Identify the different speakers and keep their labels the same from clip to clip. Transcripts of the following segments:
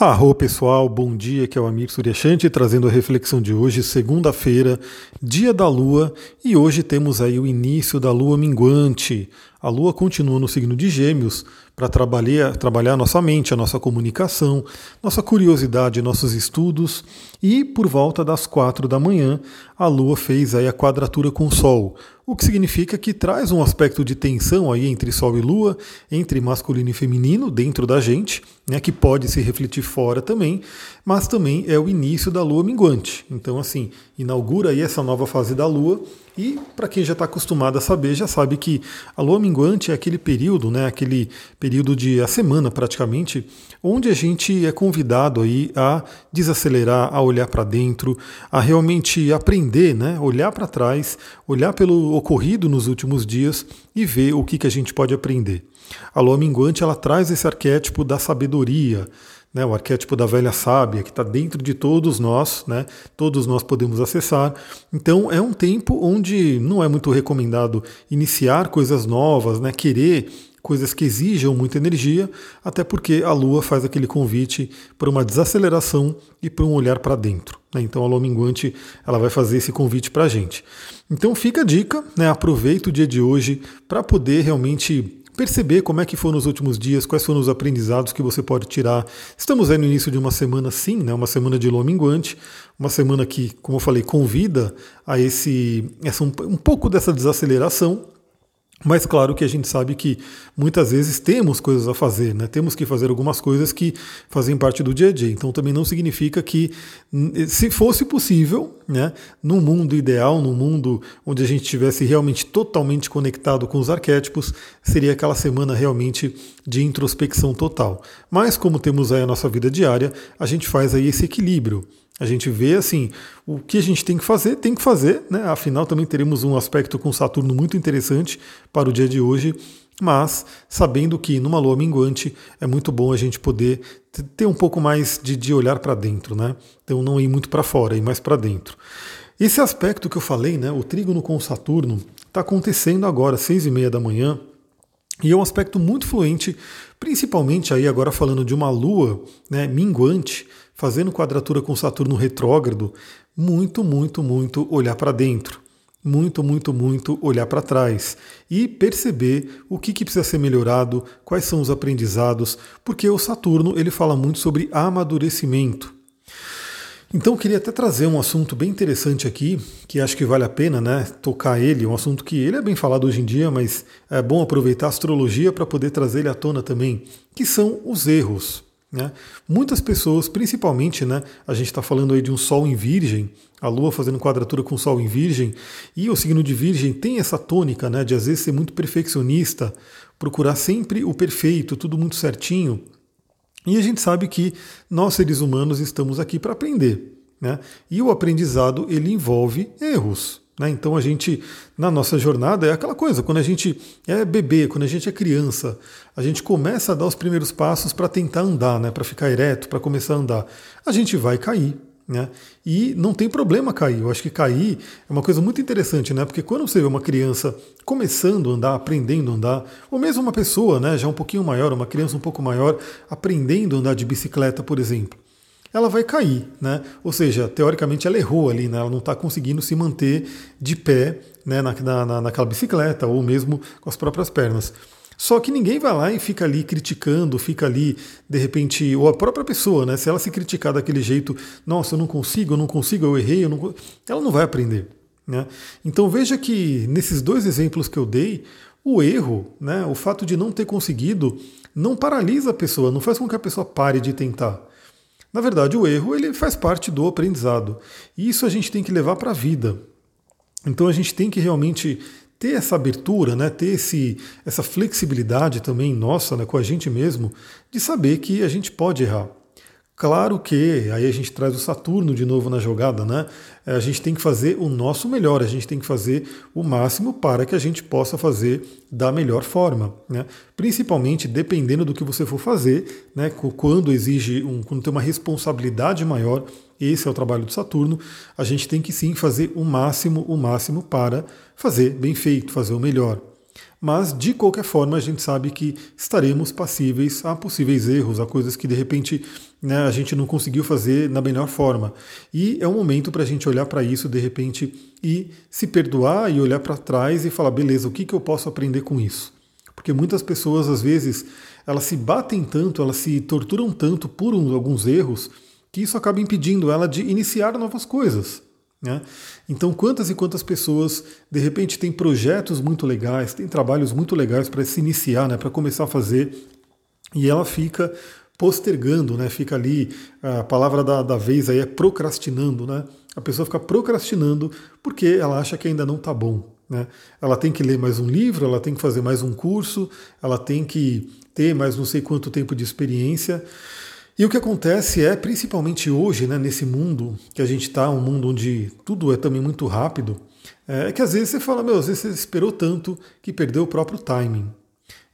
Speaker 1: Arro pessoal, bom dia, que é o Amir Suryashanti trazendo a reflexão de hoje, segunda-feira, dia da Lua, e hoje temos aí o início da Lua minguante. A Lua continua no signo de Gêmeos para trabalhar, trabalhar nossa mente, a nossa comunicação, nossa curiosidade, nossos estudos, e por volta das quatro da manhã, a Lua fez aí a quadratura com o Sol, o que significa que traz um aspecto de tensão aí entre Sol e Lua, entre masculino e feminino dentro da gente, né, que pode se refletir fora também, mas também é o início da Lua minguante. Então, assim, inaugura aí essa nova fase da Lua e para quem já está acostumado a saber, já sabe que a lua minguante é aquele período, né, aquele período de a semana praticamente, onde a gente é convidado aí a desacelerar, a olhar para dentro, a realmente aprender, né, olhar para trás, olhar pelo ocorrido nos últimos dias e ver o que, que a gente pode aprender. A lua minguante ela traz esse arquétipo da sabedoria, né, o arquétipo da velha sábia, que está dentro de todos nós, né, todos nós podemos acessar. Então é um tempo onde não é muito recomendado iniciar coisas novas, né, querer coisas que exijam muita energia, até porque a Lua faz aquele convite para uma desaceleração e para um olhar para dentro. Né? Então a Lua minguante ela vai fazer esse convite para a gente. Então fica a dica, né? aproveita o dia de hoje para poder realmente perceber como é que foram os últimos dias, quais foram os aprendizados que você pode tirar. Estamos aí no início de uma semana sim, né, uma semana de lua minguante, uma semana que, como eu falei, convida a esse essa, um, um pouco dessa desaceleração, mas claro que a gente sabe que muitas vezes temos coisas a fazer, né? temos que fazer algumas coisas que fazem parte do dia a dia. Então também não significa que, se fosse possível, né, no mundo ideal, no mundo onde a gente estivesse realmente totalmente conectado com os arquétipos, seria aquela semana realmente de introspecção total. Mas como temos aí a nossa vida diária, a gente faz aí esse equilíbrio. A gente vê assim, o que a gente tem que fazer, tem que fazer, né? Afinal, também teremos um aspecto com Saturno muito interessante para o dia de hoje, mas sabendo que numa lua minguante é muito bom a gente poder ter um pouco mais de, de olhar para dentro, né? Então não ir muito para fora, ir mais para dentro. Esse aspecto que eu falei, né, o trígono com Saturno, está acontecendo agora, seis e meia da manhã, e é um aspecto muito fluente, principalmente aí agora falando de uma lua né, minguante, fazendo quadratura com Saturno retrógrado, muito, muito, muito olhar para dentro. Muito, muito, muito olhar para trás e perceber o que, que precisa ser melhorado, quais são os aprendizados, porque o Saturno ele fala muito sobre amadurecimento. Então eu queria até trazer um assunto bem interessante aqui, que acho que vale a pena né, tocar ele, um assunto que ele é bem falado hoje em dia, mas é bom aproveitar a astrologia para poder trazer ele à tona também, que são os erros. Né? Muitas pessoas, principalmente, né, a gente está falando aí de um Sol em Virgem, a Lua fazendo quadratura com o Sol em Virgem, e o signo de Virgem tem essa tônica né, de às vezes ser muito perfeccionista, procurar sempre o perfeito, tudo muito certinho. E a gente sabe que nós seres humanos estamos aqui para aprender. Né? E o aprendizado ele envolve erros. Né? Então a gente, na nossa jornada, é aquela coisa, quando a gente é bebê, quando a gente é criança, a gente começa a dar os primeiros passos para tentar andar, né? para ficar ereto, para começar a andar. A gente vai cair. Né? E não tem problema cair. Eu acho que cair é uma coisa muito interessante, né? Porque quando você vê uma criança começando a andar, aprendendo a andar, ou mesmo uma pessoa, né, já um pouquinho maior, uma criança um pouco maior, aprendendo a andar de bicicleta, por exemplo ela vai cair, né? Ou seja, teoricamente ela errou ali, né? Ela não está conseguindo se manter de pé né? Na, na, naquela bicicleta ou mesmo com as próprias pernas. Só que ninguém vai lá e fica ali criticando, fica ali, de repente, ou a própria pessoa, né? Se ela se criticar daquele jeito, nossa, eu não consigo, eu não consigo, eu errei, eu não... ela não vai aprender. Né? Então veja que nesses dois exemplos que eu dei, o erro, né, o fato de não ter conseguido, não paralisa a pessoa, não faz com que a pessoa pare de tentar. Na verdade, o erro ele faz parte do aprendizado. E isso a gente tem que levar para a vida. Então a gente tem que realmente ter essa abertura, né, ter esse, essa flexibilidade também nossa né, com a gente mesmo, de saber que a gente pode errar. Claro que, aí a gente traz o Saturno de novo na jogada, né? A gente tem que fazer o nosso melhor, a gente tem que fazer o máximo para que a gente possa fazer da melhor forma, né? Principalmente dependendo do que você for fazer, né? Quando exige um, quando tem uma responsabilidade maior, esse é o trabalho do Saturno, a gente tem que sim fazer o máximo, o máximo para fazer bem feito, fazer o melhor. Mas, de qualquer forma, a gente sabe que estaremos passíveis a possíveis erros, a coisas que de repente né, a gente não conseguiu fazer na melhor forma. E é um momento para a gente olhar para isso de repente e se perdoar e olhar para trás e falar: beleza, o que, que eu posso aprender com isso? Porque muitas pessoas, às vezes, elas se batem tanto, elas se torturam tanto por alguns erros, que isso acaba impedindo ela de iniciar novas coisas. Né? Então, quantas e quantas pessoas de repente têm projetos muito legais, têm trabalhos muito legais para se iniciar, né, para começar a fazer, e ela fica postergando, né, fica ali, a palavra da, da vez aí é procrastinando, né? A pessoa fica procrastinando porque ela acha que ainda não está bom. Né? Ela tem que ler mais um livro, ela tem que fazer mais um curso, ela tem que ter mais não sei quanto tempo de experiência. E o que acontece é, principalmente hoje, né, nesse mundo que a gente está, um mundo onde tudo é também muito rápido, é que às vezes você fala, meu, às vezes você esperou tanto que perdeu o próprio timing.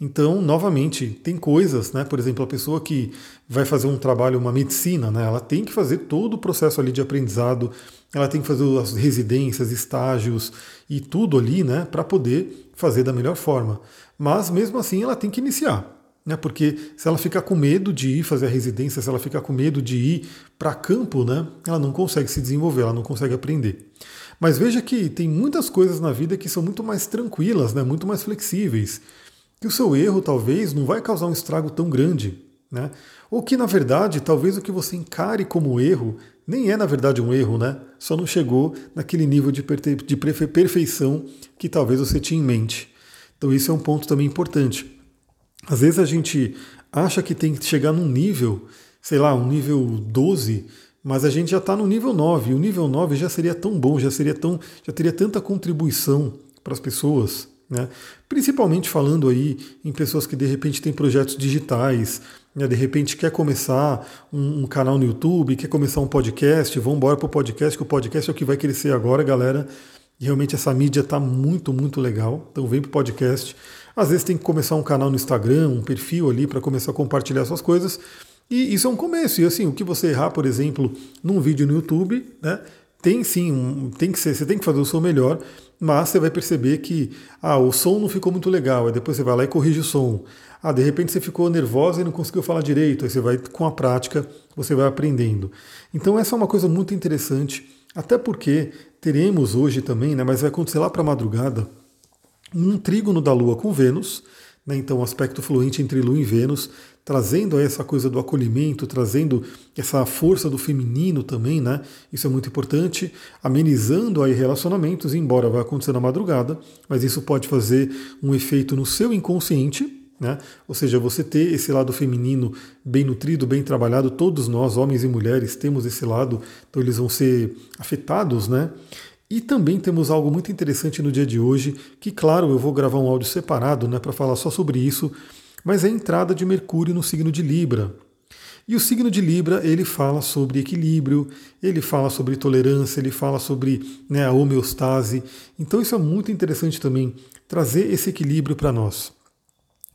Speaker 1: Então, novamente, tem coisas, né? Por exemplo, a pessoa que vai fazer um trabalho, uma medicina, né? Ela tem que fazer todo o processo ali de aprendizado, ela tem que fazer as residências, estágios e tudo ali, né? Para poder fazer da melhor forma. Mas mesmo assim, ela tem que iniciar né? Porque se ela ficar com medo de ir fazer a residência, se ela ficar com medo de ir para campo, né? Ela não consegue se desenvolver, ela não consegue aprender. Mas veja que tem muitas coisas na vida que são muito mais tranquilas, né? Muito mais flexíveis. Que o seu erro talvez não vai causar um estrago tão grande, né? Ou que na verdade, talvez o que você encare como erro nem é na verdade um erro, né? Só não chegou naquele nível de, de perfeição que talvez você tinha em mente. Então isso é um ponto também importante. Às vezes a gente acha que tem que chegar num nível, sei lá, um nível 12, mas a gente já está no nível 9. E o nível 9 já seria tão bom, já seria tão, já teria tanta contribuição para as pessoas, né? Principalmente falando aí em pessoas que de repente têm projetos digitais, né? de repente quer começar um, um, canal no YouTube, quer começar um podcast, vamos embora para o podcast, que o podcast é o que vai crescer agora, galera. Realmente essa mídia está muito, muito legal. Então vem para o podcast. Às vezes tem que começar um canal no Instagram, um perfil ali para começar a compartilhar suas coisas. E isso é um começo. E assim, o que você errar, por exemplo, num vídeo no YouTube, né? Tem sim, um, tem que ser, você tem que fazer o seu melhor, mas você vai perceber que ah, o som não ficou muito legal, aí depois você vai lá e corrige o som. Ah, de repente você ficou nervosa e não conseguiu falar direito, aí você vai com a prática, você vai aprendendo. Então essa é uma coisa muito interessante, até porque teremos hoje também, né, mas vai acontecer lá para a madrugada, um trígono da Lua com Vênus, né, então aspecto fluente entre Lua e Vênus, trazendo essa coisa do acolhimento, trazendo essa força do feminino também, né? Isso é muito importante, amenizando aí relacionamentos, embora vá acontecer na madrugada, mas isso pode fazer um efeito no seu inconsciente, né? Ou seja, você ter esse lado feminino bem nutrido, bem trabalhado, todos nós, homens e mulheres, temos esse lado, então eles vão ser afetados, né? E também temos algo muito interessante no dia de hoje, que claro, eu vou gravar um áudio separado né, para falar só sobre isso, mas é a entrada de Mercúrio no signo de Libra. E o signo de Libra, ele fala sobre equilíbrio, ele fala sobre tolerância, ele fala sobre né, a homeostase. Então isso é muito interessante também, trazer esse equilíbrio para nós.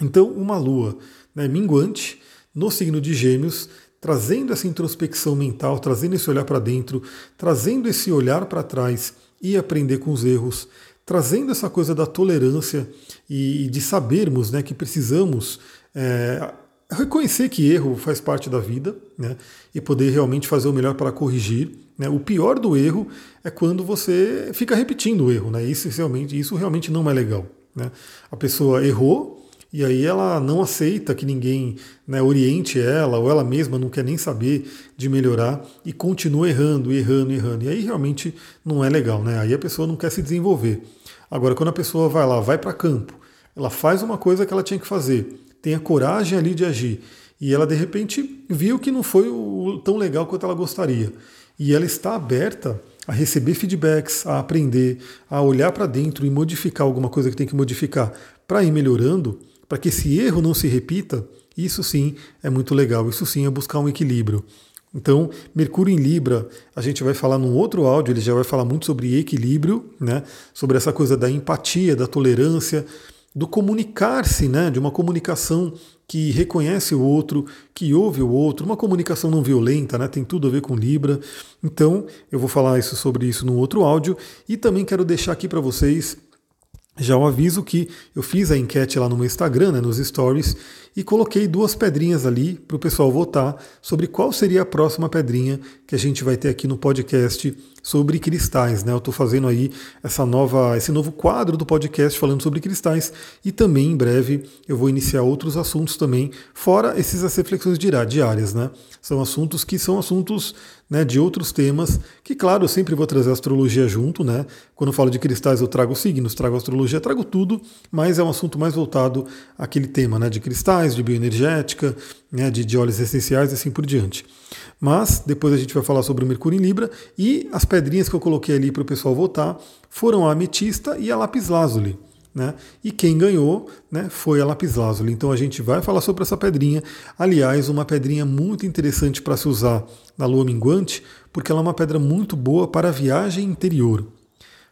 Speaker 1: Então, uma lua né, minguante no signo de Gêmeos trazendo essa introspecção mental, trazendo esse olhar para dentro, trazendo esse olhar para trás e aprender com os erros, trazendo essa coisa da tolerância e de sabermos né, que precisamos é, reconhecer que erro faz parte da vida né, e poder realmente fazer o melhor para corrigir. Né. O pior do erro é quando você fica repetindo o erro. Né, isso, realmente, isso realmente não é legal. Né. A pessoa errou, e aí ela não aceita que ninguém né, oriente ela, ou ela mesma não quer nem saber de melhorar e continua errando, errando, errando. E aí realmente não é legal, né? Aí a pessoa não quer se desenvolver. Agora, quando a pessoa vai lá, vai para campo, ela faz uma coisa que ela tinha que fazer, tem a coragem ali de agir, e ela de repente viu que não foi o, tão legal quanto ela gostaria. E ela está aberta a receber feedbacks, a aprender, a olhar para dentro e modificar alguma coisa que tem que modificar para ir melhorando, para que esse erro não se repita, isso sim é muito legal, isso sim é buscar um equilíbrio. Então, Mercúrio em Libra, a gente vai falar num outro áudio, ele já vai falar muito sobre equilíbrio, né? sobre essa coisa da empatia, da tolerância, do comunicar-se, né? de uma comunicação que reconhece o outro, que ouve o outro, uma comunicação não violenta, né? tem tudo a ver com Libra. Então, eu vou falar isso, sobre isso num outro áudio e também quero deixar aqui para vocês Já o aviso que eu fiz a enquete lá no meu Instagram, né, nos stories, e coloquei duas pedrinhas ali para o pessoal votar sobre qual seria a próxima pedrinha que a gente vai ter aqui no podcast sobre cristais. Né? Eu estou fazendo aí essa nova, esse novo quadro do podcast falando sobre cristais e também em breve eu vou iniciar outros assuntos também, fora esses as reflexões diárias. Né? São assuntos que são assuntos né, de outros temas, que claro, eu sempre vou trazer astrologia junto, né? Quando eu falo de cristais, eu trago signos, trago astrologia, trago tudo, mas é um assunto mais voltado àquele tema, né? De cristais, de bioenergética, né, de, de óleos essenciais e assim por diante. Mas depois a gente vai falar sobre o Mercúrio em Libra e as pedrinhas que eu coloquei ali para o pessoal votar foram a ametista e a lápis lazuli. Né? E quem ganhou né, foi a lapislázuli. Então a gente vai falar sobre essa pedrinha. Aliás, uma pedrinha muito interessante para se usar na lua minguante, porque ela é uma pedra muito boa para a viagem interior,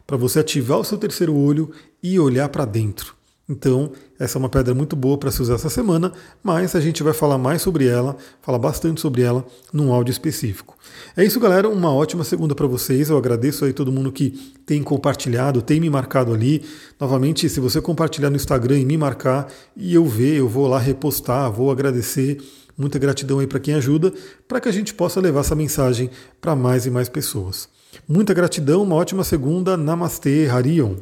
Speaker 1: para você ativar o seu terceiro olho e olhar para dentro. Então, essa é uma pedra muito boa para se usar essa semana, mas a gente vai falar mais sobre ela, falar bastante sobre ela num áudio específico. É isso, galera. Uma ótima segunda para vocês. Eu agradeço aí todo mundo que tem compartilhado, tem me marcado ali. Novamente, se você compartilhar no Instagram e me marcar e eu ver, eu vou lá repostar, vou agradecer. Muita gratidão aí para quem ajuda, para que a gente possa levar essa mensagem para mais e mais pessoas. Muita gratidão, uma ótima segunda. Namastê, Harion.